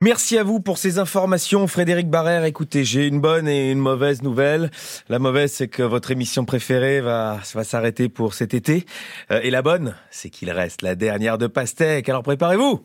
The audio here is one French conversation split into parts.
Merci à vous pour ces informations, Frédéric Barrère. Écoutez, j'ai une bonne et une mauvaise nouvelle. La mauvaise, c'est que votre émission préférée va, va s'arrêter pour cet été. Euh, et la bonne, c'est qu'il reste la dernière de Pastèque. Alors préparez-vous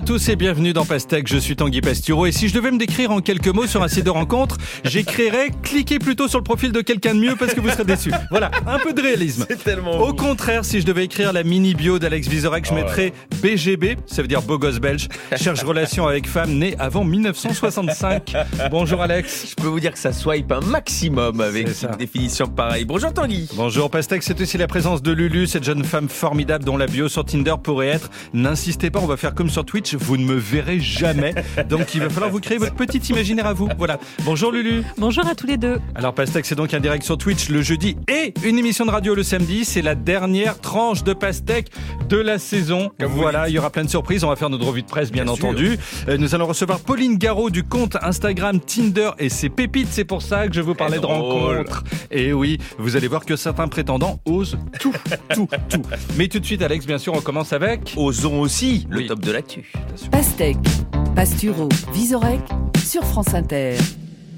à tous et bienvenue dans Pastèque, je suis Tanguy Pastureau et si je devais me décrire en quelques mots sur un site de rencontre, j'écrirais cliquez plutôt sur le profil de quelqu'un de mieux parce que vous serez déçus. Voilà, un peu de réalisme. C'est tellement Au contraire, si je devais écrire la mini bio d'Alex Vizorek, je Oh mettrais BGB, ça veut dire beau gosse belge, cherche relation avec femme née avant 1965. Bonjour Alex. Je peux vous dire que ça swipe un maximum avec une définition pareille. Bonjour Tanguy. Bonjour Pastèque, c'est aussi la présence de Lulu, cette jeune femme formidable dont la bio sur Tinder pourrait être N'insistez pas, on va faire comme sur Twitch, vous ne me verrez jamais. Donc il va falloir vous créer votre petit imaginaire à vous. Voilà. Bonjour Lulu. Bonjour à tous les deux. Alors Pastèque, c'est donc un direct sur Twitch le jeudi et une émission de radio le samedi. C'est la dernière tranche de Pastèque de la saison. Comme voilà, il y aura plein de surprises. On va faire notre revue de presse, bien, entendu. Euh, nous allons recevoir Pauline Garot du compte Instagram Tinder et ses pépites. C'est pour ça que je vous parlais de rencontres. Et oui, vous allez voir que certains prétendants osent tout, tout, tout. Mais tout de suite, Alex, bien sûr, on commence avec. Osons aussi le Oui. top de l'actu. Pastèque, Pastureau, Visorek sur France Inter.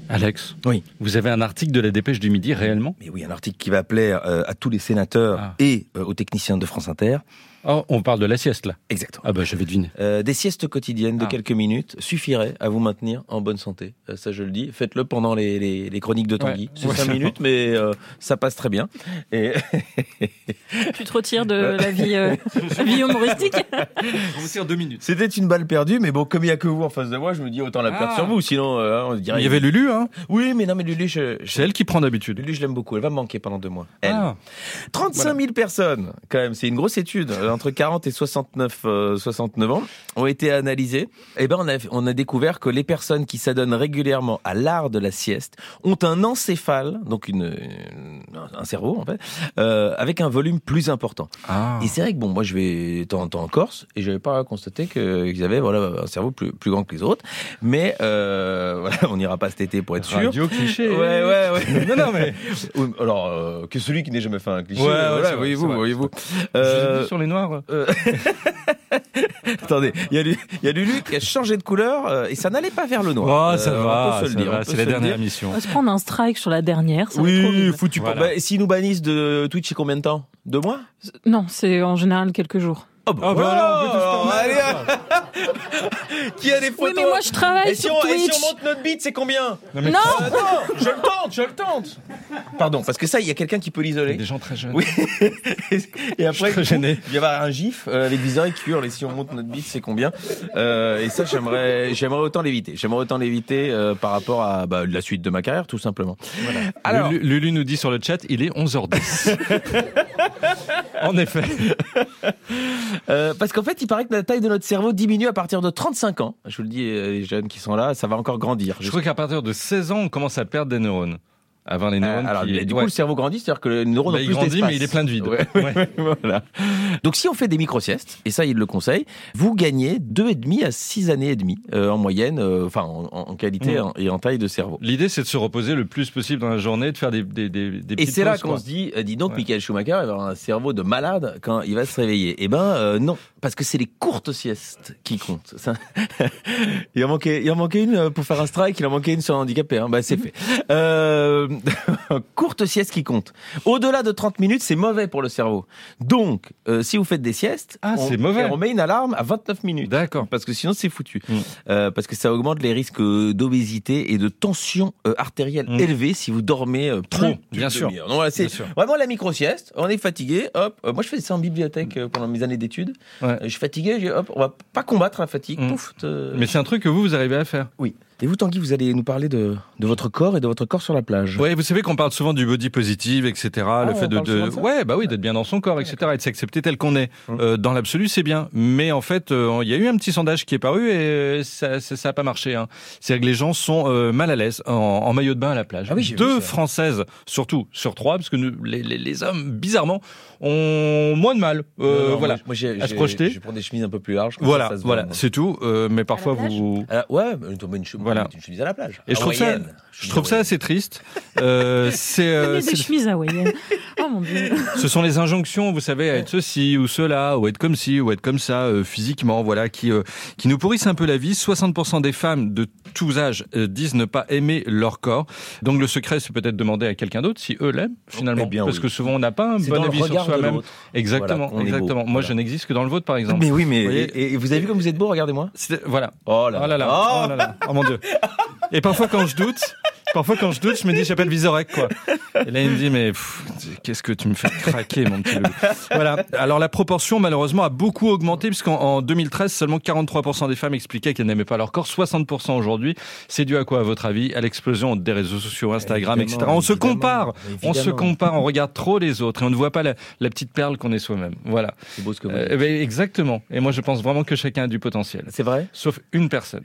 Alex, Oui. vous avez un article de la Dépêche du Midi réellement? Mais oui, un article qui va plaire euh, à tous les sénateurs Ah. et euh, aux techniciens de France Inter. Oh, on parle de la sieste là. Exactement. Ah bah j'avais deviné. Euh, des siestes quotidiennes de Ah. quelques minutes suffiraient à vous maintenir en bonne santé. Euh, ça, je le dis. Faites-le pendant les, les, les chroniques de Tanguy. Ouais. C'est Ouais. cinq minutes, mais euh, ça passe très bien. Et Tu te retires de la vie, euh, la vie humoristique On vous tire deux minutes. c'était une balle perdue, mais bon, comme il n'y a que vous en face de moi, je me dis autant la perdre Ah. sur vous. Sinon, euh, on se dirait. Il y avait Lulu, hein Oui, mais non, mais Lulu, je, je- C'est elle qui prend d'habitude. Lulu, je l'aime beaucoup. Elle va me manquer pendant deux mois. Elle. Ah. 35 000 personnes, quand même, c'est une grosse étude, euh, entre 40 et 69, euh, 69 ans, ont été analysées. Et ben, on a, on a découvert que les personnes qui s'adonnent régulièrement à l'art de la sieste ont un encéphale, donc une, une- un cerveau, en fait, euh, avec un volume plus important. Ah. Et c'est vrai que bon, moi je vais de temps en temps en Corse et j'avais pas constaté qu'ils avaient voilà un cerveau plus, plus grand que les autres. Mais euh, voilà, on n'ira pas cet été pour être sûr. Radio cliché. Ouais, ouais, ouais. non, non, mais. Alors euh, que celui qui n'ait jamais fait un cliché. Ouais, euh, voilà, voyez-vous, voyez-vous. Euh... Euh, sur les noirs. Euh, Attendez, il y, a y Lulu qui a changé de couleur euh, et ça n'allait pas vers le noir. Oh, ça Euh, va, c'est la dernière dire. émission. On va se prendre un strike sur la dernière, ça Oui, foutu pour. Voilà. Bah, S'ils nous bannissent de Twitch, c'est combien de temps? Deux mois? Non, c'est en général quelques jours. Oh, Ah, bah, alors, on peut tous alors, permettre. allez, Qui a des photos Oui, mais moi je travaille et si, sur on, et si Twitch. on monte notre bite, c'est combien Non, mais Non non, je le tente, je le tente. Pardon, parce que ça, il y a quelqu'un qui peut l'isoler. des gens très jeunes. Oui. et après, il va y avoir un gif euh, avec des oreilles qui hurlent. Et si on monte notre bite, c'est combien Euh, Et ça, j'aimerais, j'aimerais autant l'éviter. J'aimerais autant l'éviter euh, par rapport à bah, la suite de ma carrière, tout simplement. Alors, Lulu, Lulu nous dit sur le chat, il est 11h10. en effet. Euh, parce qu'en fait, il paraît que la taille de notre cerveau diminue à partir de 35 ans. Je vous le dis, euh, les jeunes qui sont là, ça va encore grandir. Je crois qu'à partir de 16 ans, on commence à perdre des neurones. Avant les Euh, neurones. alors, qui... du coup, ouais. le cerveau grandit, c'est-à-dire que les neurones Bah, ont il plus grandit, mais il est plein de vide. Ouais, Ouais. voilà. Donc, si on fait des micro-siestes, et ça, il le conseille, vous gagnez deux et demi à six années et demie euh, en moyenne, euh, enfin, en, en qualité en- et en taille de cerveau. L'idée, c'est de se reposer le plus possible dans la journée, de faire des, des, des, des Et c'est là qu'on se dit, euh, dis donc. Michael Schumacher, il va avoir un cerveau de malade quand il va se réveiller. Eh ben, euh, non, parce que c'est les courtes siestes qui comptent. Ça- il en manquait, il en manquait une euh, pour faire un strike, il en manquait une sur un handicapé. Hein. Bah, c'est fait. Euh, courte sieste qui compte. Au-delà de 30 minutes, c'est mauvais pour le cerveau. Donc, euh, si vous faites des siestes, Ah, on, mauvais. on met une alarme à 29 minutes. D'accord. Parce que sinon, c'est foutu. Mm. Euh, parce que ça augmente les risques euh, d'obésité et de tension euh, artérielle Mm. élevée si vous dormez Trop, bien sûr. Donc voilà, c'est vraiment la micro-sieste. On est fatigué, hop. Moi, je faisais ça en bibliothèque pendant mes années d'études. Ouais. Je suis fatigué, je dis, hop, on va pas combattre la fatigue. Mm. Pouf. te- Mais c'est un truc que vous, vous arrivez à faire. Oui. Et vous, Tanguy, vous allez nous parler de, de votre corps et de votre corps sur la plage. Ouais, vous savez qu'on parle souvent du body positive, etc. le on fait de, parle de- souvent de ça ouais, bah oui, d'être bien dans son corps, etc. Et de s'accepter tel qu'on est. Hum. Euh, dans l'absolu, c'est bien. Mais en fait, euh, il y a eu un petit sondage qui est paru et euh, ça, ça, ça a pas marché. Hein. C'est que les gens sont euh, mal à l'aise en, en maillot de bain à la plage. Ah oui, Deux ça. françaises, surtout sur trois, parce que nous, les, les, les hommes, bizarrement, ont moins de mal. Euh, Non, non, voilà. Moi, moi, j'ai, À se projeter. Je prends des chemises un peu plus larges. Voilà, ça, voilà, c'est tout. Euh, mais parfois vous. Alors, ouais, une- une- Voilà. une chemise à la plage. Et je trouve ça, je trouve ça assez triste. Euh, c'est, euh, des chemises hawaïennes. Oh mon dieu. ce sont les injonctions, vous savez, à être ceci ou cela, ou être comme ci, ou être comme ça, euh, physiquement, voilà, qui euh, qui nous pourrissent un peu la vie. 60% des femmes de tous âges euh, disent ne pas aimer leur corps. Donc le secret, c'est peut-être demander à quelqu'un d'autre si eux l'aiment finalement, Eh bien, parce oui. que souvent on n'a pas un bon avis sur soi-même. Exactement, Voilà, beau. exactement. Moi, Voilà. je n'existe que dans le vôtre, par exemple. Mais oui, mais Vous voyez et, et vous avez vu comme vous êtes beau Regardez-moi. Voilà. Oh là Oh là là. Oh là là. Oh mon dieu. Et parfois quand je doute, parfois quand je doute, je me dis j'appelle Visorek quoi. Et là il me dit mais qu'est-ce que tu me fais craquer mon petit loup. Voilà. Alors la proportion malheureusement a beaucoup augmenté puisqu'en en 2013 seulement 43% des femmes expliquaient qu'elles n'aimaient pas leur corps, 60% aujourd'hui. C'est dû à quoi à votre avis? À l'explosion des réseaux sociaux, Instagram, Évidemment, etc. On se évidemment, compare. On se compare, on regarde trop les autres et on ne voit pas la, la petite perle qu'on est soi-même. Voilà. C'est beau ce que vous Euh, dites. ben, exactement. Et moi je pense vraiment que chacun a du potentiel. C'est vrai? Sauf une personne.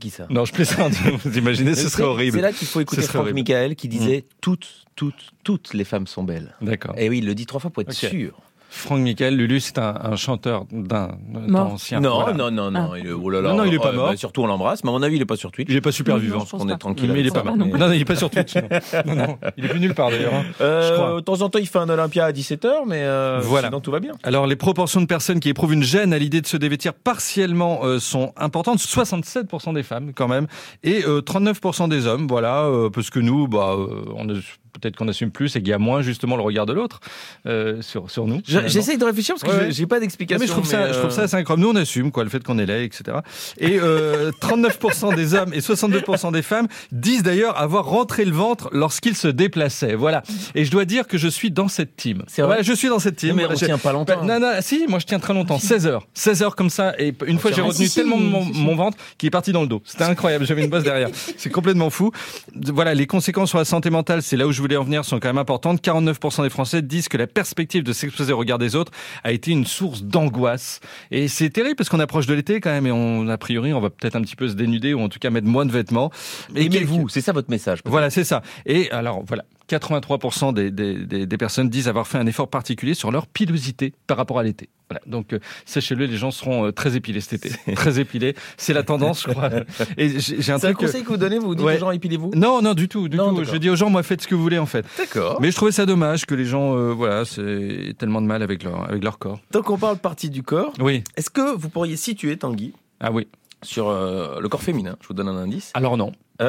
Qui ça? Non, je plaisante. Vous imaginez, ce serait horrible. C'est là qu'il faut écouter Franck horrible. Michael qui disait toutes, toutes, toutes les femmes sont belles. D'accord. Et oui, il le dit trois fois pour être sûr. Franck Michael, Lulu, c'est un, un chanteur d'un temps ancien. Non, Voilà. non, non, non, il est, oh là là, Non, non, il est pas euh, mort. bah, surtout, on l'embrasse, mais à mon avis, il est pas sur Twitch. Il est pas super Non, vivant. je pense on pas. est tranquille. Mais il est pas mort. non. Non, non, il est pas sur Twitch. Non, non, non. il est plus nulle part d'ailleurs. hein. Euh, Je crois. de temps en temps, il fait un Olympia à 17h, mais euh, Voilà. sinon tout va bien. Alors, les proportions de personnes qui éprouvent une gêne à l'idée de se dévêtir partiellement euh, sont importantes. 67% des femmes, quand même, et euh, 39% des hommes. Voilà, euh, parce que nous, bah, euh, on a- peut-être qu'on assume plus et qu'il y a moins justement le regard de l'autre euh, sur sur nous. J'essaye de réfléchir parce que Ouais, j'ai- pas Non, d'explication. mais je trouve ça, je trouve ça euh, assez incroyable. Nous, on assume quoi, le fait qu'on est laid, etc. Et euh, 39% des hommes et 62% des femmes disent d'ailleurs avoir rentré le ventre lorsqu'ils se déplaçaient. Voilà. Et je dois dire que je suis dans cette team. C'est vrai je suis dans cette team. Mais on tient pas longtemps. Bah, non, non, si, moi je tiens très longtemps, 16 heures. 16 heures comme ça, et une fois j'ai retenu Ah, si, tellement mon, si, si. mon ventre qui est parti dans le dos. C'était incroyable, j'avais une bosse derrière. C'est complètement fou. Voilà, les conséquences sur la santé mentale, c'est là où je voulais en venir, sont quand même importantes. 49% des Français disent que la perspective de s'exposer au regard des autres a été une source d'angoisse. Et c'est terrible parce qu'on approche de l'été quand même, et on, a priori, on va peut-être un petit peu se dénuder, ou en tout cas mettre moins de vêtements. Et Aimez-vous, c'est ça votre message. voilà, c'est ça. Et alors, voilà, 83% des, des, des, personnes disent avoir fait un effort particulier sur leur pilosité par rapport à l'été. Voilà, donc euh, sachez-le, les gens seront euh, très épilés cet été. très épilés. C'est la tendance, je crois. Et j'ai un euh, conseil que vous donnez, vous dites Ouais. aux gens épilez-vous? Non, non, du tout, du Non, tout. Je dis aux gens, moi, faites ce que vous voulez, en fait. D'accord. Mais je trouvais ça dommage que les gens, euh, voilà, c'est tellement de mal avec leur, avec leur corps. Tant qu'on parle partie du corps, Oui. est-ce que vous pourriez situer Tanguy? Ah oui. Sur euh, le corps féminin Je vous donne un indice. Alors non. On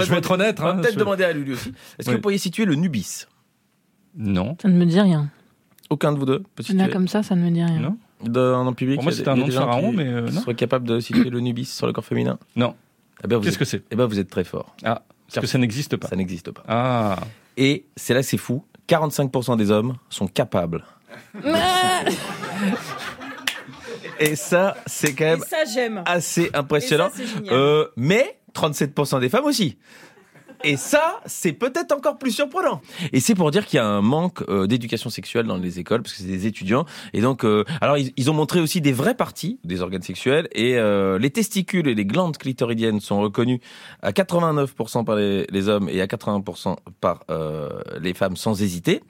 je vais être honnête. On va hein, peut-être je- demander à Lulu aussi. Est-ce que vous pourriez situer le nubis? Non. Ça ne me dit rien. Aucun de vous deux? Peut situer Là, comme ça, ça ne me dit rien. Non. Dans un public Pour moi, il y a c'était un nom de pharaon, mais euh, non. capables de situer le nubis sur le corps féminin? Non. Eh ben, vous Qu'est-ce êtes- que c'est? eh ben, vous êtes très fort. Ah, parce que ça n'existe pas. Ça n'existe pas. Ah. Et c'est là que c'est fou. 45% des hommes sont capables. Et ça, c'est quand même ça, assez impressionnant. Euh, mais 37% des femmes aussi. Et ça, c'est peut-être encore plus surprenant. Et c'est pour dire qu'il y a un manque euh, d'éducation sexuelle dans les écoles, parce que c'est des étudiants. Et donc, euh, alors ils, ils ont montré aussi des vraies parties des organes sexuels. Et euh, les testicules et les glandes clitoridiennes sont reconnus à 89% par les, les hommes et à 80% par les femmes sans hésiter.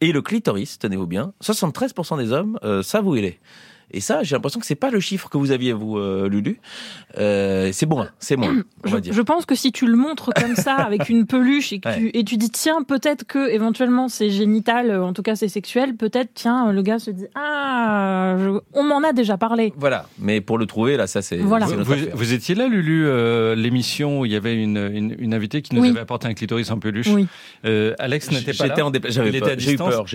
Et le clitoris, tenez-vous bien, 73% des hommes savent où il est. Et ça, j'ai l'impression que c'est pas le chiffre que vous aviez, vous, euh, Lulu. Euh, c'est moins, c'est moins, on Je, va dire. je pense que si tu le montres comme ça avec une peluche et que tu, et tu dis tiens peut-être que éventuellement c'est génital euh, en tout cas c'est sexuel peut-être tiens le gars se dit ah je- on m'en a déjà parlé Voilà, mais pour le trouver, là, ça, c'est Voilà. Vous, étiez là, Lulu, euh, l'émission où il y avait une, une, une invitée qui nous Oui. avait apporté un clitoris en peluche. oui Euh, Alex n'était pas là. J'étais en dépla-.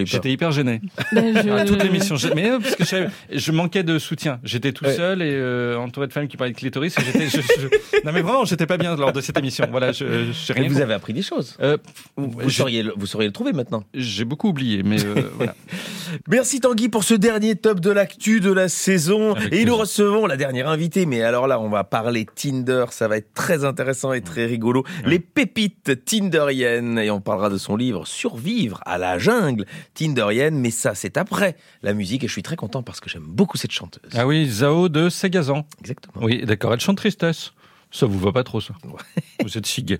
J'étais hyper gêné. Ben, je- À toute l'émission. Mais euh, parce que je, je manquais de soutien. J'étais tout Ouais. seul et euh, entouré de femmes qui parlaient de clitoris. Et j'étais, je- je- Non mais vraiment, j'étais pas bien lors de cette émission. Voilà, je, Mais vous compris. avez appris des choses. Euh, Vous sauriez, le- vous sauriez le trouver maintenant. J'ai beaucoup oublié, mais euh, voilà. Merci Tanguy pour ce dernier top de l'actu de la saison. Avec et nous recevons la dernière invitée. Mais alors là, on va parler Tinder. Ça va être très intéressant et très rigolo. Les pépites tinderiennes. Et on parlera de son livre Survivre à la jungle tinderienne. Mais ça, c'est après la musique. Et je suis très content parce que j'aime beaucoup cette chanteuse. Ah oui, Zao de Sagazan. Exactement. Oui, d'accord. Elle chante tristesse. Ça vous va pas trop, ça? Vous êtes si gay.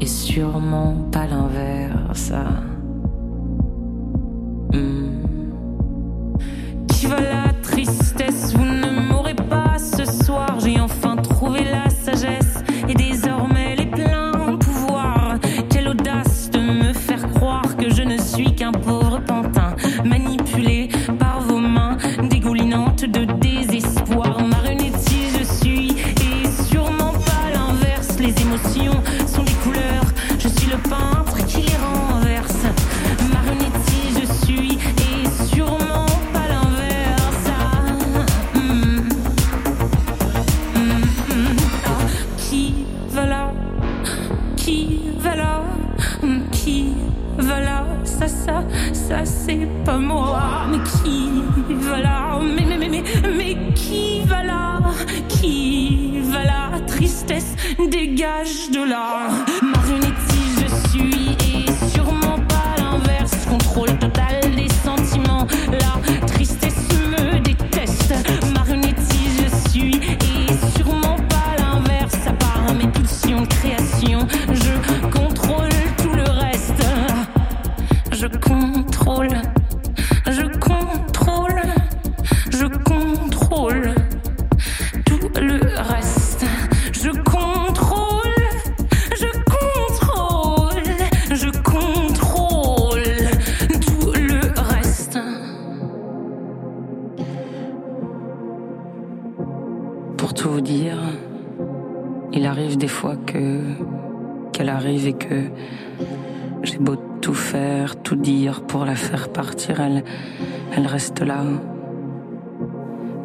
et sûrement pas l'inverse. Qui va la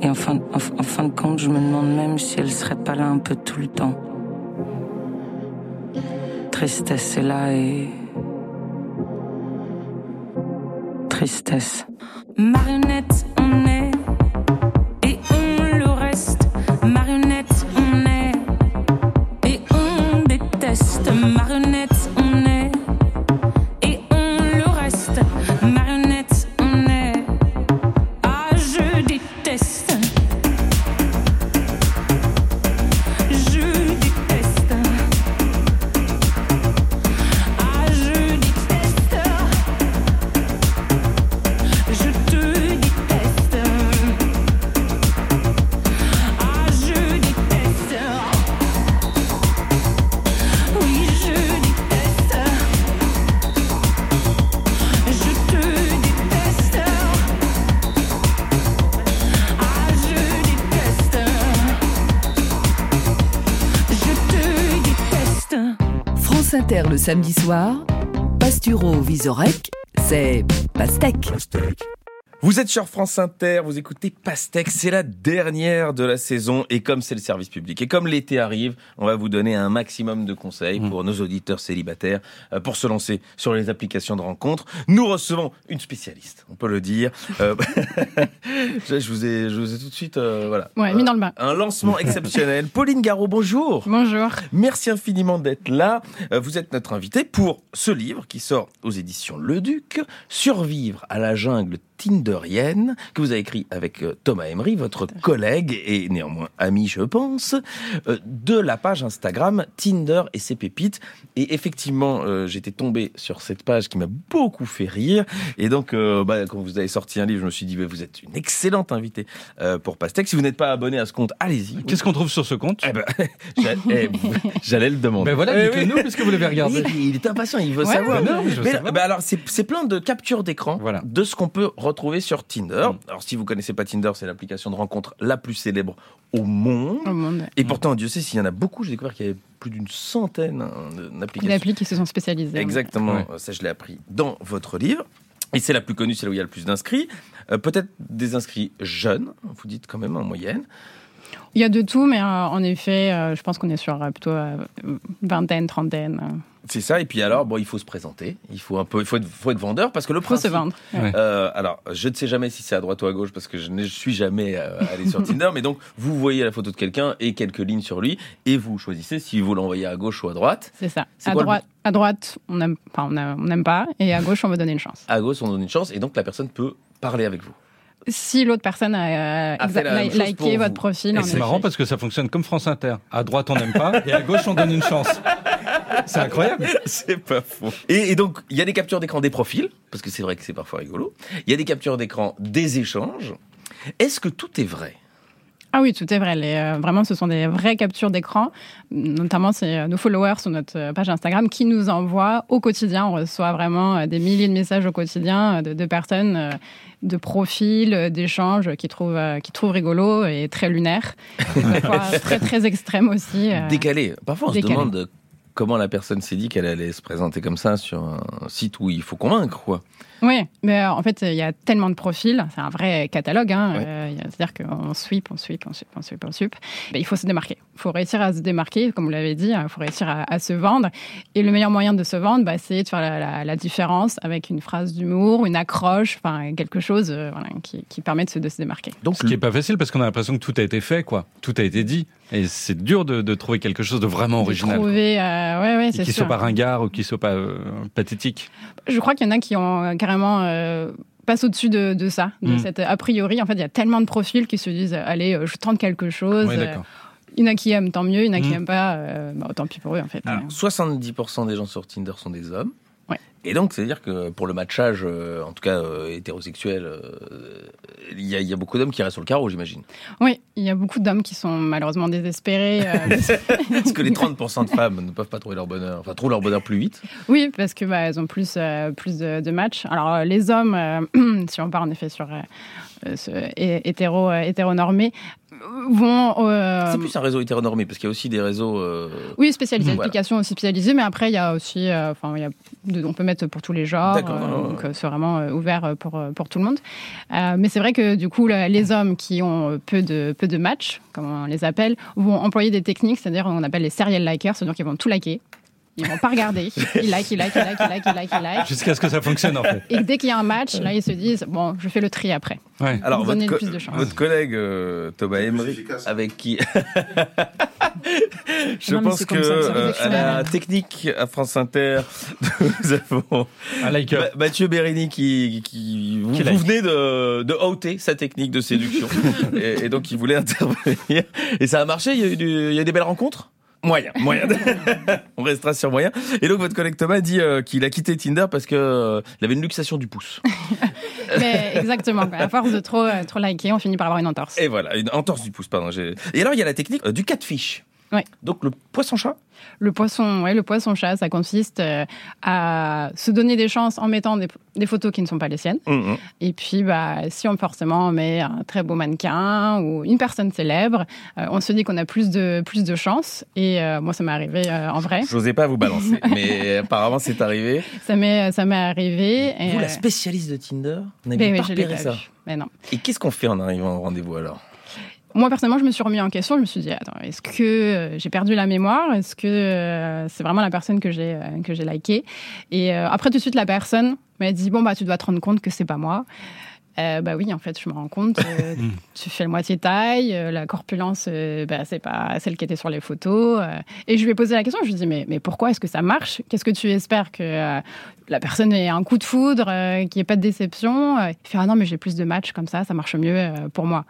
Et en fin, fin de compte, je me demande même si elle serait pas là un peu tout le temps. Tristesse est là et. Tristesse. Marionnette, samedi soir, Pasturo Visorek, c'est Pastèque. Vous êtes sur France Inter, vous écoutez Pastèque, c'est la dernière de la saison et comme c'est le service public et comme l'été arrive, on va vous donner un maximum de conseils pour nos auditeurs célibataires euh, pour se lancer sur les applications de rencontres. Nous recevons une spécialiste, on peut le dire. Euh, je, vous ai, je vous ai tout de suite, euh, voilà. Ouais, mis dans le bain. Un lancement exceptionnel. Pauline Garot, bonjour. Bonjour. Merci infiniment d'être là. Vous êtes notre invité pour ce livre qui sort aux éditions Le Duc, Survivre à la jungle tinderienne, que vous avez écrit avec euh, Thomas Emery, votre collègue et néanmoins ami, je pense, euh, de la page Instagram Tinder et ses pépites. Et effectivement, euh, j'étais tombé sur cette page qui m'a beaucoup fait rire. Et donc, euh, bah, quand vous avez sorti un livre, je me suis dit, bah, vous êtes une excellente invitée euh, pour Pastèque. Si vous n'êtes pas abonné à ce compte, allez-y. Qu'est-ce qu'on trouve sur ce compte? Eh ben, eh, J'allais le demander. Ben voilà, Eh dites-le oui. nous, puisque vous l'avez regardé. Il, il est impatient, il veut Ouais, savoir. mais non, mais je veux Mais- savoir. bah alors, c'est c'est plein de captures d'écran Voilà. de ce qu'on peut retrouver sur Tinder. Mm. Alors, si vous connaissez pas Tinder, c'est l'application de rencontre la plus célèbre au monde. Au monde. Et pourtant, Dieu sait s'il y en a beaucoup. J'ai découvert qu'il y avait plus d'une centaine hein, Des d'applications. applis qui se sont spécialisées. Exactement. Ouais. Ça, je l'ai appris dans votre livre. Et c'est la plus connue, c'est là où il y a le plus d'inscrits. Euh, Peut-être des inscrits jeunes, vous dites quand même en moyenne. Il y a de tout, mais euh, en effet, euh, je pense qu'on est sur euh, plutôt euh, vingtaine, trentaine. C'est ça. Et puis alors, bon, il faut se présenter. Il faut un peu, il faut être, faut être vendeur parce que le Il faut se principe. vendre. Ouais. Euh, alors, je ne sais jamais si c'est à droite ou à gauche parce que je ne suis jamais euh, allé sur Tinder. Mais donc, vous voyez la photo de quelqu'un et quelques lignes sur lui et vous choisissez si vous l'envoyez à gauche ou à droite. C'est ça. À quoi droite, à droite, on n'aime enfin, on a- on n'aime pas, et à gauche, on veut donner une chance. À gauche, on donne une chance et donc la personne peut parler avec vous. Si l'autre personne a, euh, A li- chose liké votre vous. profil, c'est marrant parce que ça fonctionne comme France Inter. À droite, on n'aime pas, et à gauche, on donne une chance. C'est incroyable. c'est pas faux. Et, et donc, il y a des captures d'écran des profils, parce que c'est vrai que c'est parfois rigolo. Il y a des captures d'écran des échanges. Est-ce que tout est vrai? Ah oui, tout est vrai. Les, euh, vraiment, ce sont des vraies captures d'écran. Notamment, c'est euh, nos followers sur notre euh, page Instagram qui nous envoient au quotidien. On reçoit vraiment euh, des milliers de messages au quotidien de, de personnes, de profils, d'échanges qui trouvent, qui trouvent rigolo et très lunaires. Et parfois très, très extrêmes aussi. Décalé. Parfois, on décalé. se demande comment la personne s'est dit qu'elle allait se présenter comme ça sur un site où il faut convaincre, quoi. Oui, mais euh, en fait, il y a tellement de profils, c'est un vrai catalogue. Hein, Ouais. euh, C'est-à-dire qu'on sweep, on sweep, on sweep, on sweep, on sweep. Mais il faut se démarquer. Il faut réussir à se démarquer, comme vous l'avez dit, il faut réussir à, à se vendre. Et le meilleur moyen de se vendre, bah, c'est de faire la, la- la différence avec une phrase d'humour, une accroche, enfin quelque chose euh, voilà, qui, qui permet de se, de se démarquer. Donc, Ce qui est pas facile parce qu'on a l'impression que tout a été fait, quoi. Tout a été dit. Et c'est dur de, de trouver quelque chose de vraiment De original. quoi. Trouver, euh, ouais, ouais, Et c'est qui sûr. soit pas ringard ou qui soit pas euh, pathétique. Je crois qu'il y en a qui ont euh, carrément euh, passent au-dessus de, de ça, de Mm. cette a priori. En fait, il y a tellement de profils qui se disent euh, allez, euh, je tente quelque chose. Ouais, euh, d'accord. Il y en a qui aiment, tant mieux. Il y en a qui n'aiment pas, euh, bah, tant pis pour eux, en fait. alors, 70% des gens sur Tinder sont des hommes. Et donc, c'est-à-dire que pour le matchage, euh, en tout cas euh, hétérosexuel, euh, il y, a- il y a beaucoup d'hommes qui restent sur le carreau, j'imagine. Oui, il y a beaucoup d'hommes qui sont malheureusement désespérés. Parce que les 30% de femmes ne peuvent pas trouver leur bonheur, enfin, trouvent leur bonheur plus vite. oui, parce que bah, elles ont plus, plus de, de matchs. Alors, les hommes, si on part en effet sur ce hé- hétéro, euh, hétéronormés, vont. euh, C'est plus un réseau hétéronormé, parce qu'il y a aussi des réseaux. euh, Oui, spécialisé, Voilà. application aussi spécialisée, mais après, il y a aussi, enfin, on peut mettre pour tous les genres, donc c'est vraiment ouvert pour, pour tout le monde. Mais c'est vrai que du coup, le- les hommes qui ont peu de, peu de matchs, comme on les appelle, vont employer des techniques, c'est-à-dire on appelle les serial likers, c'est-à-dire qu'ils vont tout liker. Ils vont pas regarder. Ils like, ils like, ils like, ils like, ils like, ils like. Jusqu'à ce que ça fonctionne, en fait. Et dès qu'il y a un match, là, ils se disent bon, je fais le tri après. Ouais. Alors, Vous votre, co- plus de chance. votre collègue euh, Thomas Emery, avec qui. Je Non, pense que ça euh, à la technique à France Inter, nous avons Un like Ma- Mathieu Bérini qui, qui vous, Qui vous like. venez de, de ôter sa technique de séduction et, et donc il voulait intervenir et ça a marché. Il y a eu, du- il y a eu des belles rencontres? Moyen, moyen. On restera sur moyen. Et donc votre collègue Thomas dit euh, qu'il a quitté Tinder parce que euh, il avait une luxation du pouce. Mais exactement, quoi. à force de trop, euh, trop liker, on finit par avoir une entorse. Et voilà, une entorse du pouce, pardon. Et alors il y a la technique du catfish. Ouais. Donc le poisson-chat. Le poisson, ouais, le poisson-chat, ça consiste euh, à se donner des chances en mettant des, des photos qui ne sont pas les siennes. Mhm. Et puis, bah, si on forcément met un très beau mannequin ou une personne célèbre, euh, on se dit qu'on a plus de, plus de chances. Et euh, moi, ça m'est arrivé euh, en vrai. J'osais pas vous balancer, mais apparemment c'est arrivé. Ça m'est, ça m'est arrivé. et, Vous, la spécialiste de Tinder, vous n'avez oui, pas repéré pas ça. Mais non. Et qu'est-ce qu'on fait en arrivant au rendez-vous alors? Moi, personnellement, je me suis remis en question. Je me suis dit, attends, est-ce que euh, j'ai perdu la mémoire? Est-ce que euh, c'est vraiment la personne que j'ai euh, que j'ai likée? Et après, tout de suite, la personne m'a dit, bon, bah, tu dois te rendre compte que c'est pas moi. Euh, bah oui, en fait, je me rends compte. euh, tu fais le moitié taille, euh, la corpulence, bah, c'est pas celle qui était sur les photos. et je lui ai posé la question. Je lui ai dit, mais, mais pourquoi est-ce que ça marche? Qu'est-ce que tu espères que la personne ait un coup de foudre, qu'il n'y ait pas de déception Il fait, ah non, mais j'ai plus de matchs comme ça, ça marche mieux pour moi.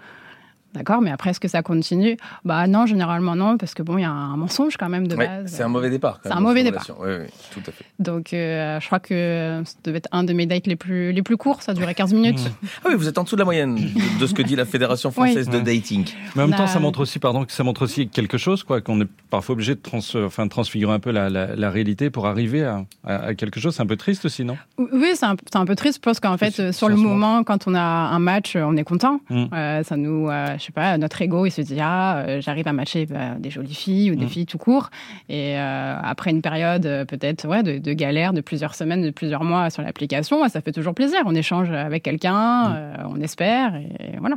D'accord, mais après, est-ce que ça continue? Bah non, généralement non, parce que bon, il y a un mensonge quand même de Ouais, base. C'est un mauvais départ. C'est un mauvais départ. Oui, oui, tout à fait. Donc, euh, je crois que ça devait être un de mes dates les plus, les plus courts, ça durait 15 minutes. Ah oui, vous êtes en dessous de la moyenne de, de ce que dit la Fédération française de Ouais. dating. Mais en même temps, a- ça montre aussi, pardon, que ça montre aussi quelque chose, quoi, qu'on est parfois obligé de trans, enfin, de transfigurer un peu la, la, la réalité pour arriver à, à, à quelque chose. C'est un peu triste aussi, non? Oui, c'est un, c'est un peu triste parce qu'en fait, sur le moment, quand on a un match, on est content. Mm. Euh, ça nous, euh, sais pas, notre ego, il se dit ah, euh, j'arrive à matcher bah, des jolies filles ou des Mm. filles tout court. Et euh, après une période euh, peut-être ouais, de, de galère de plusieurs semaines, de plusieurs mois sur l'application, ouais, ça fait toujours plaisir. On échange avec quelqu'un, euh, on espère, et voilà.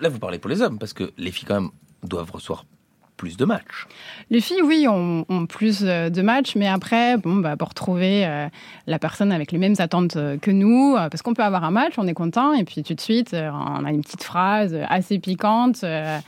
Là, vous parlez pour les hommes, parce que les filles, quand même, doivent recevoir plus de matchs. Les filles, oui, ont, ont plus euh, de matchs, mais après, bon, bah, pour trouver euh, la personne avec les mêmes attentes euh, que nous, euh, parce qu'on peut avoir un match, on est content, et puis tout de suite, euh, on a une petite phrase assez piquante, euh,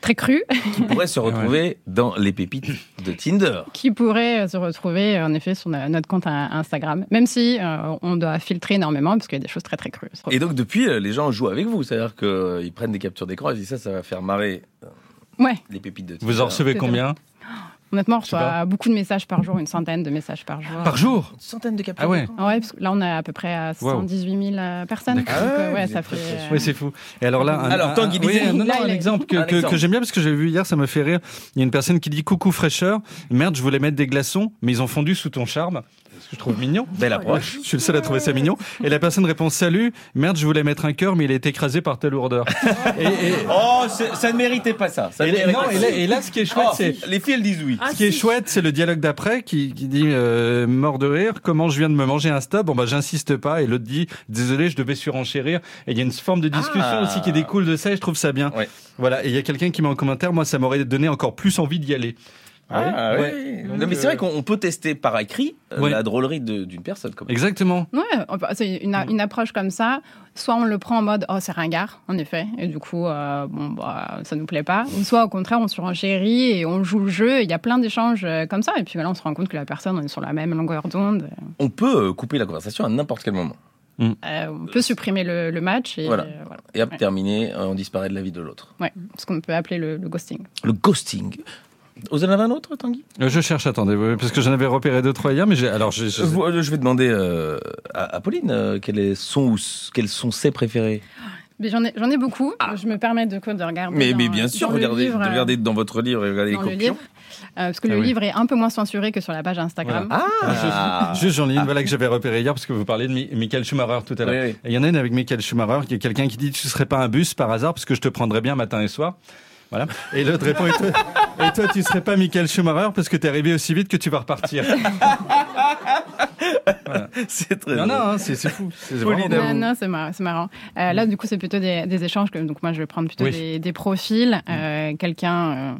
très crue, Qui pourraient se retrouver dans les pépites de Tinder. qui pourrait se retrouver, en effet, sur no- notre compte Instagram, même si euh, on doit filtrer énormément, parce qu'il y a des choses très, très crues. Et donc depuis, les gens jouent avec vous, c'est-à-dire qu'ils prennent des captures d'écran et ils disent ça, ça va faire marrer Ouais, les pépites de. Vous en recevez combien honnêtement, on reçoit beaucoup de messages par jour, une centaine de messages par jour. Par jour Une centaine de captures Ah ouais. Ah ouais, parce que là, on est à peu près à Wow. 118 000 euh, personnes. Donc, euh, Ah ouais, ouais, ça fait. euh, Oui, c'est fou. Et alors là, un, Alors, un- Tanguy, oui, non, non, Là, un il est- exemple que, Un que- exemple. que j'aime bien parce que j'ai vu hier, ça me fait rire. Il y a une personne qui dit coucou fraîcheur. Merde, je voulais mettre des glaçons, mais ils ont fondu sous ton charme. Je trouve mignon. Belle approche. Je suis le seul à trouver ça mignon. Et la personne répond salut. Merde, je voulais mettre un cœur, mais il a été écrasé par telle lourdeur. et, et- Oh, ça ne méritait pas ça. ça et méritait non, pas et ça. là, et là, ce qui est chouette, Oh, c'est les filles, elles disent oui. Ah, Ce qui est chouette, c'est le dialogue d'après qui, qui dit euh, mort de rire. Comment je viens de me manger un stop? Bon bah j'insiste pas. Et l'autre dit désolé, je devais surenchérir. Et il y a une forme de discussion Ah. aussi qui découle de ça. Et je trouve ça bien. Ouais. Voilà. Et il y a quelqu'un qui met en commentaire. Moi, ça m'aurait donné encore plus envie d'y aller. Ah, Ouais. ouais. Non, mais c'est euh, vrai qu'on on peut tester par écrit euh, Ouais. la drôlerie d'une personne. Comme Exactement. C'est une, une approche comme ça. Soit on le prend en mode oh c'est ringard en effet et du coup euh, bon bah ça nous plaît pas. Ou soit au contraire on surenchérit et on joue le jeu. et Il y a plein d'échanges euh, comme ça et puis là on se rend compte que la personne on est sur la même longueur d'onde. On peut couper la conversation à n'importe quel moment. Euh, on peut supprimer le, le match et Voilà. euh, voilà. Et terminé, on disparaît de la vie de l'autre. Ouais, ce qu'on peut appeler le, le ghosting. Le ghosting. Vous en avez un autre, Tanguy? Euh, Je cherche. Attendez, parce que j'en avais repéré deux trois hier, mais j'ai alors j'ai. j'ai- Vous- euh, Je vais demander euh, à, à Pauline euh, quels est son ou s- quels sont ses préférés? Mais j'en ai j'en ai beaucoup. Je me permets de, quoi, de regarder. Ah. Mais, dans- mais bien sûr, regardez, livre, regardez dans votre livre et regardez les dans le copions. euh, parce que Ah le oui. livre est un peu moins censuré que sur la page Instagram. Ah, Juste, j'en ai une voilà, que j'avais repéré hier parce que vous parlez de Mi- Michael Schumacher tout à l'heure. Oui, oui. Et Il y en a une avec Michael Schumacher, qui est quelqu'un qui dit Tu serais pas un bus par hasard parce que je te prendrais bien matin et soir. Voilà. Et l'autre répond et toi, et toi, tu serais pas Michael Schumacher parce que t'es arrivé aussi vite que tu vas repartir. c'est très Non, drôle. non, hein, c'est c'est fou. C'est à Non, c'est marrant. c'est marrant. Euh, là, du coup, c'est plutôt des, des échanges. Que, donc, moi, je vais prendre plutôt Oui. des, des profils. Euh, Quelqu'un, euh,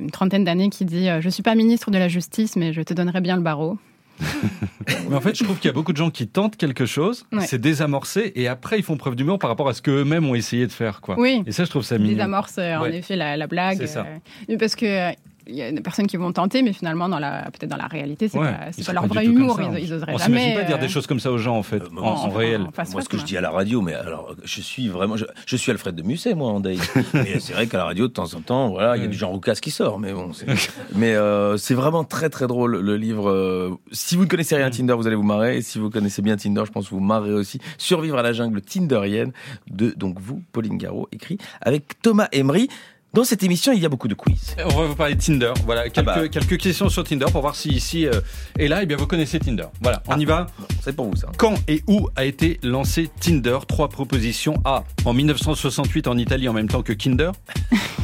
une trentaine d'années, qui dit euh, Je suis pas ministre de la Justice, mais je te donnerai bien le barreau. Mais en fait, je trouve qu'il y a beaucoup de gens qui tentent quelque chose, Ouais. c'est désamorcé, et après, ils font preuve d'humour par rapport à ce qu'eux-mêmes ont essayé de faire. Quoi. Oui. Et ça, je trouve ça mignon. Désamorce, euh, en Ouais. effet, la, la blague. C'est ça. euh, parce que. Euh, il y a des personnes qui vont tenter, mais finalement, dans la, peut-être dans la réalité, c'est Ouais, pas, c'est pas leur pas vrai humour. ça. Ils, ils oseraient On jamais. s'imagine pas dire euh, des choses comme ça aux gens, en fait, Euh, en, moi, en en- réel. en face Moi, ce que je dis à la radio, mais alors, je suis vraiment, je, je suis Alfred de Musset, moi, en date. Mais c'est vrai qu'à la radio, de temps en temps, voilà, il y a du Jean Roucas qui sort, mais bon, c'est, mais euh, c'est vraiment très très drôle le livre. euh, si vous ne connaissez rien à Tinder, vous allez vous marrer. Et si vous connaissez bien Tinder, je pense que vous vous marrez aussi. Survivre à la jungle tinderienne de donc vous, Pauline Garot, écrit avec Thomas Emery. Dans cette émission, il y a beaucoup de quiz. On va vous parler de Tinder. Voilà, quelques, bah. quelques questions sur Tinder pour voir si ici euh, et là, eh bien, vous connaissez Tinder. Voilà, on y va. C'est pour vous ça. Quand et où a été lancé Tinder? Trois propositions. A. En 1968 en Italie en même temps que Kinder.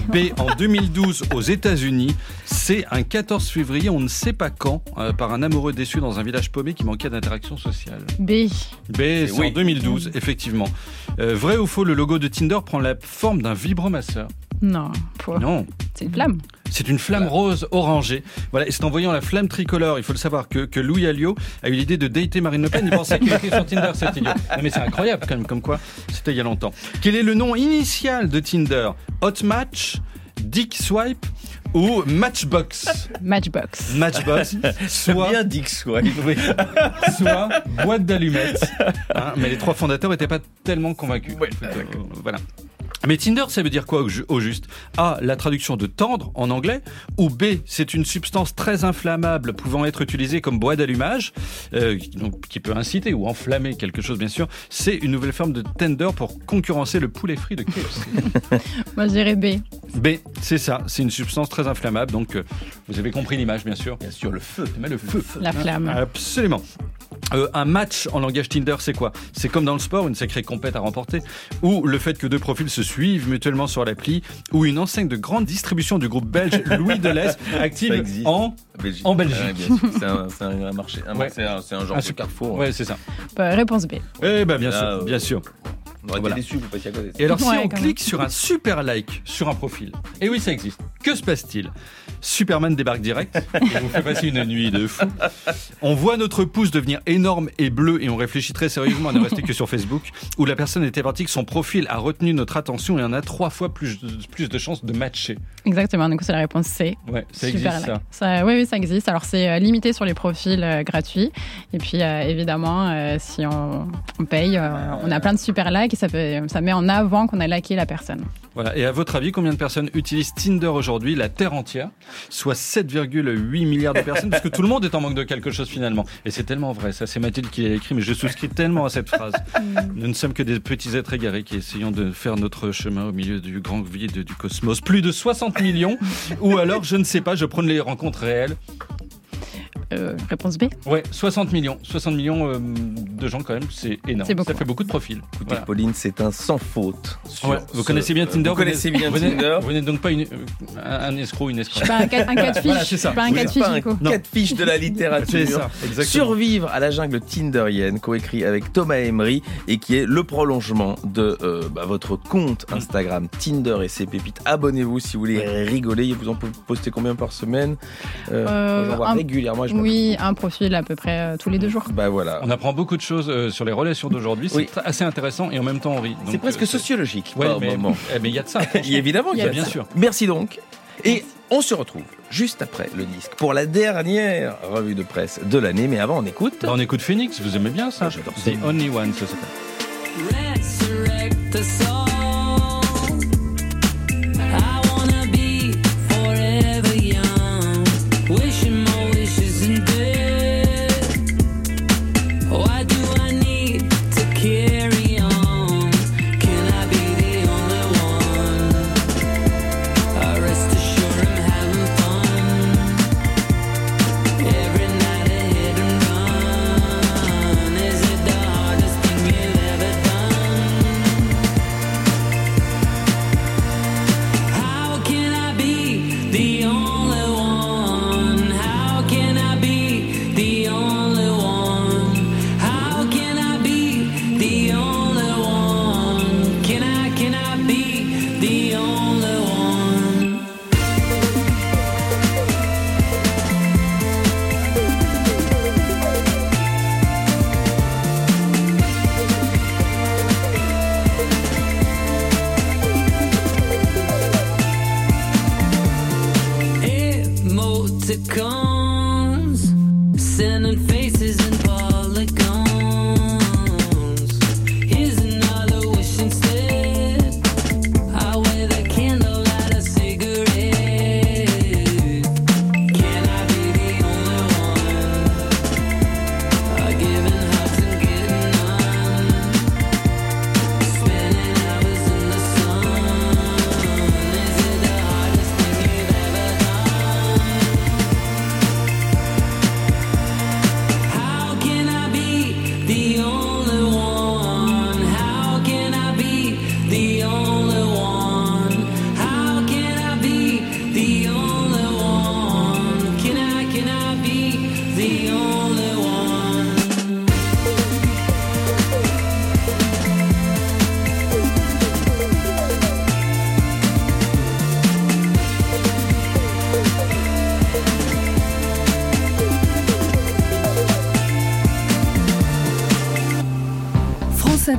B. En 2012 aux États-Unis. C. Un 14 février, on ne sait pas quand, euh, par un amoureux déçu dans un village paumé qui manquait d'interaction sociale. B. B. C'est oui. en 2012, effectivement. Euh, vrai ou faux, le logo de Tinder prend la forme d'un vibromasseur? Non, pour- Non. c'est une flamme. C'est une flamme rose orangée. Voilà, et c'est en voyant la flamme tricolore, il faut le savoir, que, que Louis Alliot a eu l'idée de dater Marine Le Pen. Il pensait qu'il était sur Tinder, cet idiot. Non, mais c'est incroyable quand même, comme quoi c'était il y a longtemps. Quel est le nom initial de Tinder? Hot Match, Dick Swipe ou Matchbox? Matchbox. Matchbox, soit, Bien Dix, ouais. oui, soit boîte d'allumettes. Hein, mais les trois fondateurs n'étaient pas tellement convaincus. Euh, voilà. Mais Tinder, ça veut dire quoi au, ju- au juste? A, la traduction de tendre en anglais, ou B, c'est une substance très inflammable pouvant être utilisée comme bois d'allumage, euh, qui peut inciter ou enflammer quelque chose bien sûr. C'est une nouvelle forme de tender pour concurrencer le poulet frit de KFC. Moi, je dirais B. B, c'est ça, c'est une substance très inflammable, donc euh, vous avez compris l'image bien sûr. Bien sûr, le feu. Mais le feu. La flamme. Absolument. Euh, un match en langage Tinder, c'est quoi? C'est comme dans le sport, une sacrée compète à remporter, ou le fait que deux profils se suivent mutuellement sur l'appli, ou une enseigne de grande distribution du groupe belge Louis Deleuze Ça active en... Belgique. En Belgique. Ouais. C'est un, marché. Ouais. C'est un, c'est un genre Un de super- carrefour. Ouais, c'est ça. Euh, réponse B. Eh ben bien sûr, bien sûr. On aurait Voilà. été déçus, vous passiez à côté. Et alors, si Ouais, on clique sur un super like sur un profil, et oui, ça existe, que se passe-t-il? Superman débarque direct et vous fait passer une nuit de fou. On voit notre pouce devenir énorme et bleu et on réfléchit très sérieusement à ne rester que sur Facebook, où la personne était partie que son profil a retenu notre attention et on a trois fois plus, plus de chances de matcher. Exactement, donc c'est la réponse C. Ouais, ça Super existe like. ça. Ça, oui, oui, ça existe. Alors, c'est euh, limité sur les profils euh, gratuits. Et puis, euh, évidemment, euh, si on, on paye, euh, on a plein de super likes et ça, fait, ça met en avant qu'on a liké la personne. Voilà. Et à votre avis, combien de personnes utilisent Tinder aujourd'hui, la Terre entière Soit 7,8 milliards de personnes, parce que tout le monde est en manque de quelque chose finalement. Et c'est tellement vrai, ça c'est Mathilde qui l'a écrit, mais je souscris tellement à cette phrase. Nous ne sommes que des petits êtres égarés qui essayons de faire notre chemin au milieu du grand vide du cosmos. Plus de 60 millions, ou alors, je ne sais pas, je prône les rencontres réelles. Euh, réponse B Ouais, 60 millions. 60 millions euh, de gens quand même, c'est énorme. C'est beaucoup. Ça fait beaucoup de profils. Écoutez, Voilà. Pauline, c'est un sans faute. Ouais, vous ce- connaissez bien Tinder Vous connaissez bien vous Tinder. Vous n'êtes donc pas une, un un escroc, une escroc. pas un, un catfish. Voilà, c'est je suis ça. pas un n'êtes catfish, pas un catfish de la littérature. Ça. Survivre à la jungle tinderienne, coécrit avec Thomas Emery et qui est le prolongement de euh, bah, votre compte Instagram Tinder et ses pépites. Abonnez-vous si vous voulez rigoler. Vous en postez combien par semaine? Euh, Euh, J'en vois un- régulièrement. je Oui, un profil à peu près euh, tous les deux jours. Bah voilà. On apprend beaucoup de choses euh, sur les relations d'aujourd'hui. C'est Oui. assez intéressant et en même temps on rit. C'est presque euh, sociologique Ouais, mais eh, mais il y a de ça. Évidemment qu'il y a bien ça. sûr. Merci donc. Et on se retrouve juste après le disque pour la dernière revue de presse de l'année. Mais avant, on écoute. Bah, on écoute Phoenix, vous aimez bien ça? J'adore ça. The Only One, ça s'appelle.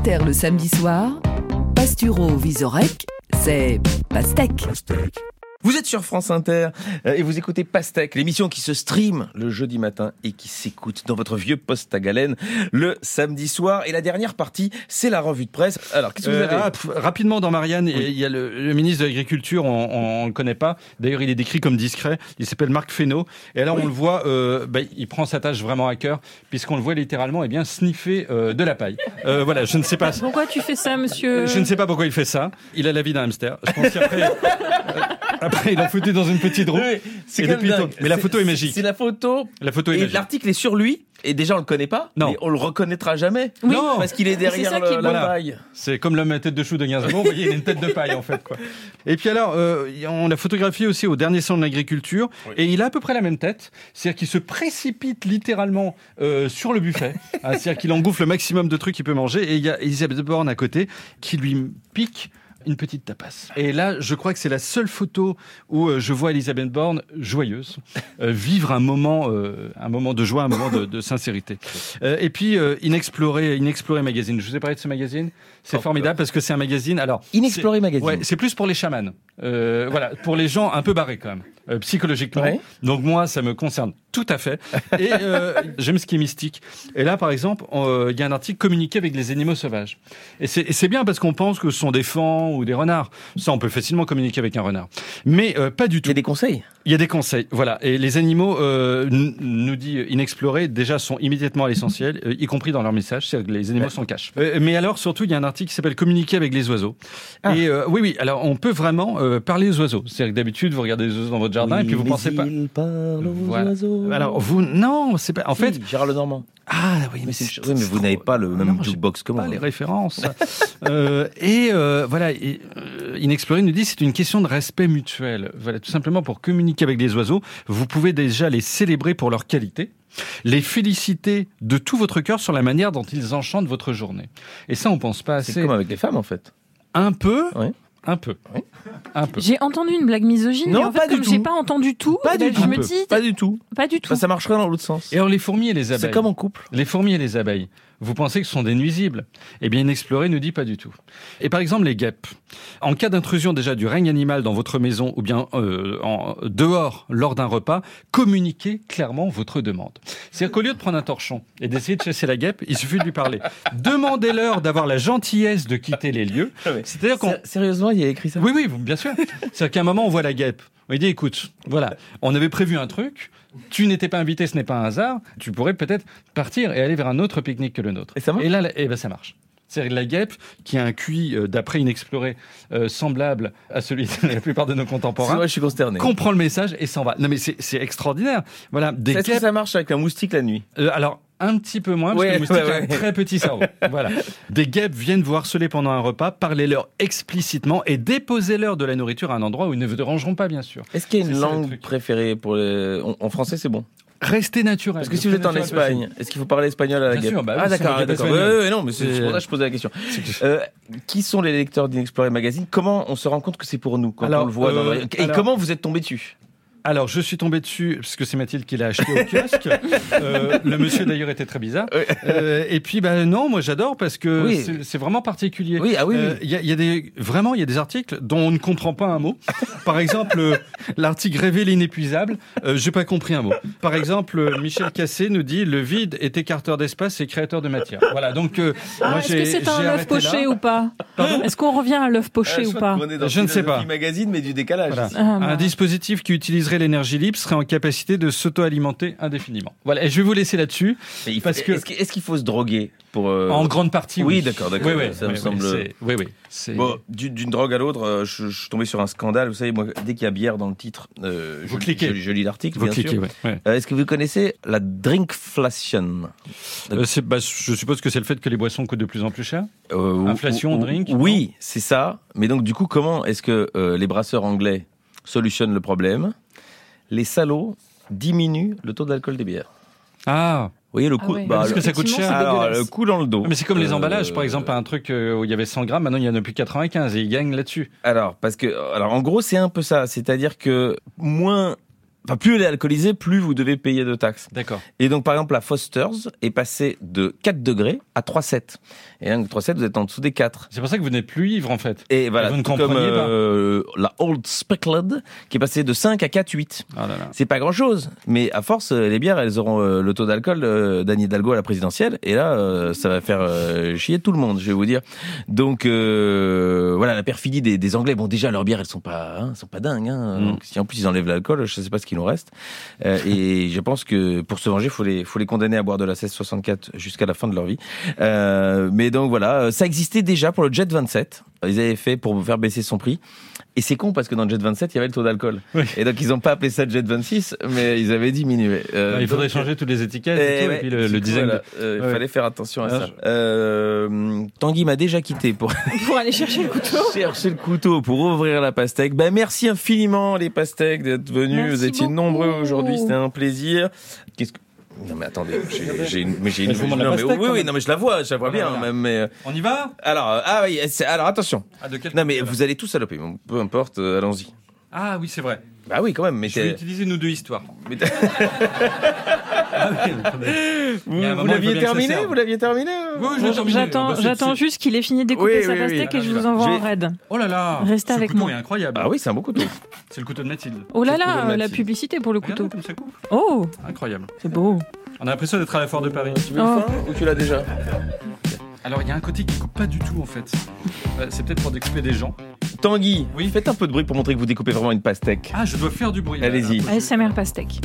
Le samedi soir, Pasturo Visorek, c'est Pastèque. Vous êtes sur France Inter euh, et vous écoutez Pastèque, l'émission qui se stream le jeudi matin et qui s'écoute dans votre vieux poste à galène le samedi soir. Et la dernière partie, c'est la revue de presse. Alors, qu'est-ce que vous Euh, avez ah, pff, rapidement dans Marianne, il y a le, le ministre de l'Agriculture, on ne le connaît pas. D'ailleurs, il est décrit comme discret. Il s'appelle Marc Fesneau. Et là, on le voit, euh, bah, il prend sa tâche vraiment à cœur, puisqu'on le voit littéralement eh bien, sniffer euh, de la paille. Euh, voilà, je ne sais pas. Pourquoi tu fais ça, monsieur Je ne sais pas pourquoi il fait ça. Il a la vie d'un hamster. Je pense qu'après, Après, il en foutu dans une petite roue. Oui, Et depuis. Mais la photo est magique. C'est la photo. La photo est Et magique. l'article est sur lui. Et déjà, on le connaît pas. Non. Mais on le reconnaîtra jamais. Oui. Non. Parce qu'il est derrière ça qui est le, beau. la paille. C'est comme l'homme à tête de chou de Gainsbourg, vous voyez, il a une tête de paille en fait. Quoi. Et puis alors, euh, on l'a photographié aussi au dernier salon de l'agriculture, et il a à peu près la même tête, c'est-à-dire qu'il se précipite littéralement euh, sur le buffet, hein, c'est-à-dire qu'il engouffre le maximum de trucs qu'il peut manger, et il y a Elisabeth Borne à côté qui lui pique une petite tapasse. Et là, je crois que c'est la seule photo où euh, je vois Elisabeth Borne joyeuse, euh, vivre un moment, euh, un moment de joie, un moment de, de sincérité. Euh, et puis, Inexploré, Inexploré Magazine. Je vous ai parlé de ce magazine. C'est Oh, formidable parce que c'est un magazine. Alors, Inexploré Magazine. Ouais, c'est plus pour les chamans. Voilà, pour les gens un peu barrés quand même, psychologiquement. Ouais. Donc moi, ça me concerne tout à fait. Et euh, j'aime ce qui est mystique. Et là, par exemple, euh, il y a un article communiqué avec les animaux sauvages. Et c'est bien parce qu'on pense que ce sont des fans ou des renards. Ça, on peut facilement communiquer avec un renard. Mais euh, pas du Il tout. y a des conseils? Il y a des conseils, voilà. Et les animaux, euh, nous dit Inexploré, déjà sont immédiatement à l'essentiel, euh, y compris dans leur message, c'est-à-dire que les animaux s'en cachent. Euh, mais alors, surtout, il y a un article qui s'appelle Communiquer avec les oiseaux. Ah. Et euh, oui, oui, alors on peut vraiment euh, parler aux oiseaux. C'est-à-dire que d'habitude, vous regardez les oiseaux dans votre jardin et puis vous pensez pas... Voilà. Alors, vous, non, c'est pas... En fait... Gérard Lenormand. Ah oui, Mais, c'est- oui, mais vous n'avez pas le même Non, jukebox que moi. pas les références. Euh, et euh, voilà, et, euh, Inexploré nous dit c'est une question de respect mutuel. Voilà, tout simplement pour communiquer avec les oiseaux, vous pouvez déjà les célébrer pour leur qualité, les féliciter de tout votre cœur sur la manière dont ils enchantent votre journée. Et ça, on pense pas C'est assez. comme avec les femmes, en fait. Un peu. Un peu, Ouais. un peu. J'ai entendu une blague misogyne, Non, mais en fait, pas du comme j'ai tout. pas entendu tout, Pas ben, du je tout. me dis, Pas du tout. pas du tout. Ça, ça marcherait dans l'autre sens. Et alors les fourmis et les abeilles. C'est comme en couple. Les fourmis et les abeilles, vous pensez que ce sont des nuisibles? Eh bien, Inexploré ne dit pas du tout. Et par exemple, les guêpes. En cas d'intrusion déjà du règne animal dans votre maison ou bien euh, en, dehors lors d'un repas, communiquez clairement votre demande. C'est-à-dire qu'au lieu de prendre un torchon et d'essayer de chasser la guêpe, il suffit de lui parler. Demandez-leur d'avoir la gentillesse de quitter les lieux. C'est-à-dire qu'on... Sé- Sérieusement, il y a écrit ça? Oui, oui, bien sûr. C'est-à-dire qu'à un moment, on voit la guêpe. Lui dit, écoute, voilà, on avait prévu un truc, tu n'étais pas invité, ce n'est pas un hasard, tu pourrais peut-être partir et aller vers un autre pique-nique que le nôtre. Et ça marche? Et là, la- eh ben, ça marche. C'est-à-dire la guêpe, qui a un QI, euh, d'après Inexploré, euh, semblable à celui de la plupart de nos contemporains, Moi, je suis consterné. comprend le message et s'en va. Non, mais c'est c'est extraordinaire. Voilà, Est-ce que ça marche avec un moustique la nuit? Euh, alors, un petit peu moins, parce Ouais, que le moustique ouais, a un très petit cerveau. voilà. Des guêpes viennent vous harceler pendant un repas, parlez-leur explicitement et déposez-leur de la nourriture à un endroit où ils ne vous dérangeront pas, bien sûr. Est-ce qu'il y a C'est une langue préférée pour les... en, français C'est bon? Restez naturel. Parce que si vous êtes en Espagne, est-ce qu'il faut parler espagnol à la Bien guêpe? sûr, bah Ah d'accord, d'accord. espagnole. Ouais, ouais, non, mais c'est pour ça que je posais la question. Euh, qui sont les lecteurs d'Inexploré Magazine? Comment on se rend compte que c'est pour nous quand Alors, on le voit dans euh, le- Et alors- comment vous êtes tombé dessus? Alors, je suis tombé dessus, parce que c'est Mathilde qui l'a acheté au kiosque. Euh, le monsieur, d'ailleurs, était très bizarre. Euh, et puis, bah, non, moi, j'adore, parce que Oui. c'est- vraiment particulier. Oui, ah oui, Euh, oui. Il y, a, il y a des, vraiment, il y a des articles dont on ne comprend pas un mot. Par exemple, l'article Révéler l'inépuisable, euh, j'ai pas compris un mot. Par exemple, Michel Cassé nous dit le vide est écarteur d'espace et créateur de matière. Voilà, donc euh, Ah, Est-ce que c'est un œuf poché là. ou pas Est-ce qu'on revient à l'œuf poché Ah, ou pas Je ne sais pas. Magazine, mais du décalage. Voilà. Ah, bah. Un dispositif qui utiliserait l'énergie libre serait en capacité de s'auto-alimenter indéfiniment. Voilà, et je vais vous laisser là-dessus. Mais il faut- Parce que- Est-ce qu'il est-ce qu'il faut se droguer pour euh, En grande partie, oui. Oui, d'accord, d'accord. Oui, oui, Ça oui, me oui, semble- c'est- Oui, oui. c'est- Bon, d'une d'une drogue à l'autre, euh, je, je suis tombé sur un scandale. Vous savez, moi, dès qu'il y a bière dans le titre, euh, Vous je, cliquez. je- je lis l'article, Vous bien cliquez, sûr. ouais, ouais. Euh, Est-ce que vous connaissez la drinkflation? Euh, c'est- bah, je suppose que c'est le fait que les boissons coûtent de plus en plus cher. Euh, Inflation, ou- ou- drink, Oui, c'est ça. Mais donc, du coup, comment est-ce que euh, les brasseurs anglais solutionnent le problème? Les salauds diminuent le taux d'alcool des bières. Ah, Vous voyez le Ah coup ouais. Parce le- que ça coûte cher. Alors, le coup dans le dos. mais c'est comme les Euh, emballages, par exemple, un truc euh, où il y avait 100 grammes, maintenant il y en a plus 95 et ils gagnent là-dessus. Alors, parce que, alors, en gros, c'est un peu ça. C'est-à-dire que moins, enfin, plus elle est alcoolisée, plus vous devez payer de taxes. D'accord. Et donc, par exemple, la Foster's est passée de 4 degrés à 3,7. Et donc, 3,7, vous êtes en dessous des 4. C'est pour ça que vous n'êtes plus ivre en fait. Et voilà, vous ne comme compreniez pas. euh, la Old Speckled, qui est passée de 5 à 4,8. Oh là là. C'est pas grand chose, mais à force, euh, les bières, elles auront euh, le taux d'alcool euh, d'Anne Hidalgo à la présidentielle, et là, euh, ça va faire euh, chier tout le monde, je vais vous dire. Donc euh, voilà, la perfidie des, des Anglais. Bon, déjà leurs bières, elles sont pas, hein, sont pas dingues. Hein. Mm. Donc, si en plus ils enlèvent l'alcool, je sais pas ce qu'il nous reste. Euh, et je pense que pour se venger, faut les, faut les condamner à boire de la 1664 jusqu'à la fin de leur vie. Euh, mais donc voilà, ça existait déjà pour le Jet 27. Ils avaient fait pour faire baisser son prix Et c'est con parce que dans le Jet 27, il y avait le taux d'alcool. Oui. Et donc, ils n'ont pas appelé ça Jet 26, mais ils avaient diminué. Euh, Ah, il faudrait donc, changer toutes les étiquettes eh et, tout, et ouais, puis le, design. voilà, euh, il Ouais. fallait faire attention à Ah, ça. je- Euh, Tanguy m'a déjà quitté pour Pour aller chercher le couteau. chercher le couteau pour ouvrir la pastèque. Ben merci infiniment les pastèques d'être venus. Merci Vous étiez beaucoup. nombreux aujourd'hui, c'était un plaisir. Qu'est-ce que non mais attendez, j'ai- une, mais j'ai une, non, mais pastèque, oui, oui, non mais je la vois, je la vois Voilà, bien, voilà. même, mais euh, On y va? alors, euh, ah oui, alors attention. ah, de quel Non mais vous allez tous saloper, peu importe, euh, allons-y. Ah oui, c'est vrai. Bah oui, quand même, mais Je vais utiliser nous deux histoires. mais Ah oui, vous, l'aviez terminé, vous l'aviez terminé Oui, je l'ai terminé. J'attends, Bah, c'est- c'est- juste qu'il ait fini de découper Oui, sa oui, oui. pastèque et je vous envoie en raid. Oh là là Restez avec moi. est incroyable. Ah oui, c'est un beau couteau. C'est le couteau de Mathilde. Oh là C'est là, la publicité pour le couteau. comme ça coupe. Oh, Incroyable. c'est beau. On a l'impression d'être à la foire de Paris. Tu veux Oh. le fin ou tu l'as déjà? Alors il y a un côté qui coupe pas du tout en fait. Euh, C'est peut-être pour découper des gens. Tanguy, Oui. faites un peu de bruit pour montrer que vous découpez vraiment une pastèque. Ah, je dois faire du bruit. Allez-y. ASMR pastèque.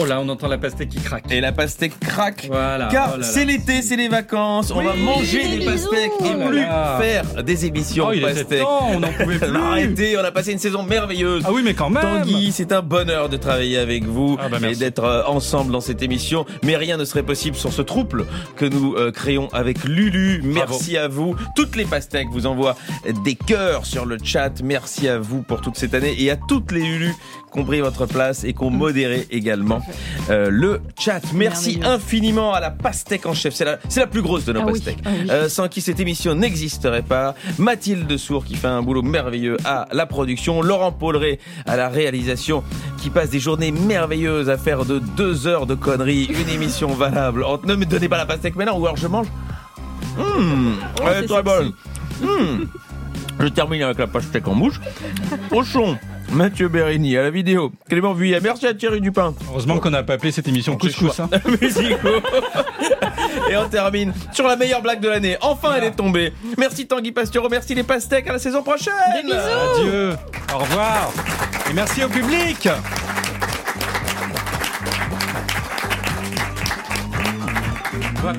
Oh là, on entend la pastèque qui craque. Et la pastèque craque. Voilà. Car oh c'est l'été, c'est les vacances, on va manger des des pastèques et plus Oh là là. faire des émissions Oh, il était pastèques. temps, on n'en pouvait plus. Arrêtez, on a passé une saison merveilleuse. Ah oui, mais quand même. Tanguy, c'est un bonheur de travailler avec vous Ah bah et d'être euh, ensemble dans cette émission. Mais rien ne serait possible sans ce trouble que nous euh, créons avec Lulu. Merci à vous. Toutes les pastèques vous envoient des cœurs sur le chat. Merci à vous pour toute cette année et à toutes les Lulu qui ont pris votre place et qui ont modéré également euh, le chat. Merci infiniment à la pastèque en chef. C'est la, c'est la plus grosse de nos Ah oui, pastèques. ah oui. Euh, sans qui cette émission n'existerait pas. Mathilde Sour qui fait un boulot merveilleux à la production. Laurent Pauleret à la réalisation qui passe des journées merveilleuses à faire de deux heures de conneries une émission valable. Oh, ne me donnez pas la pastèque maintenant ou alors je mange. Mmh, elle est c'est très sexy. bonne. Mmh. Je termine avec la pastèque en mouche. Au Mathieu Bérini à la vidéo. Clément Vuillet. Merci à Thierry Dupin. Heureusement qu'on n'a pas appelé cette émission couscous. Hein. Et on termine sur la meilleure blague de l'année. Enfin, elle est tombée. Merci Tanguy Pastureau, merci les pastèques. À la saison prochaine. Adieu. Au revoir. Et merci au public. Voilà.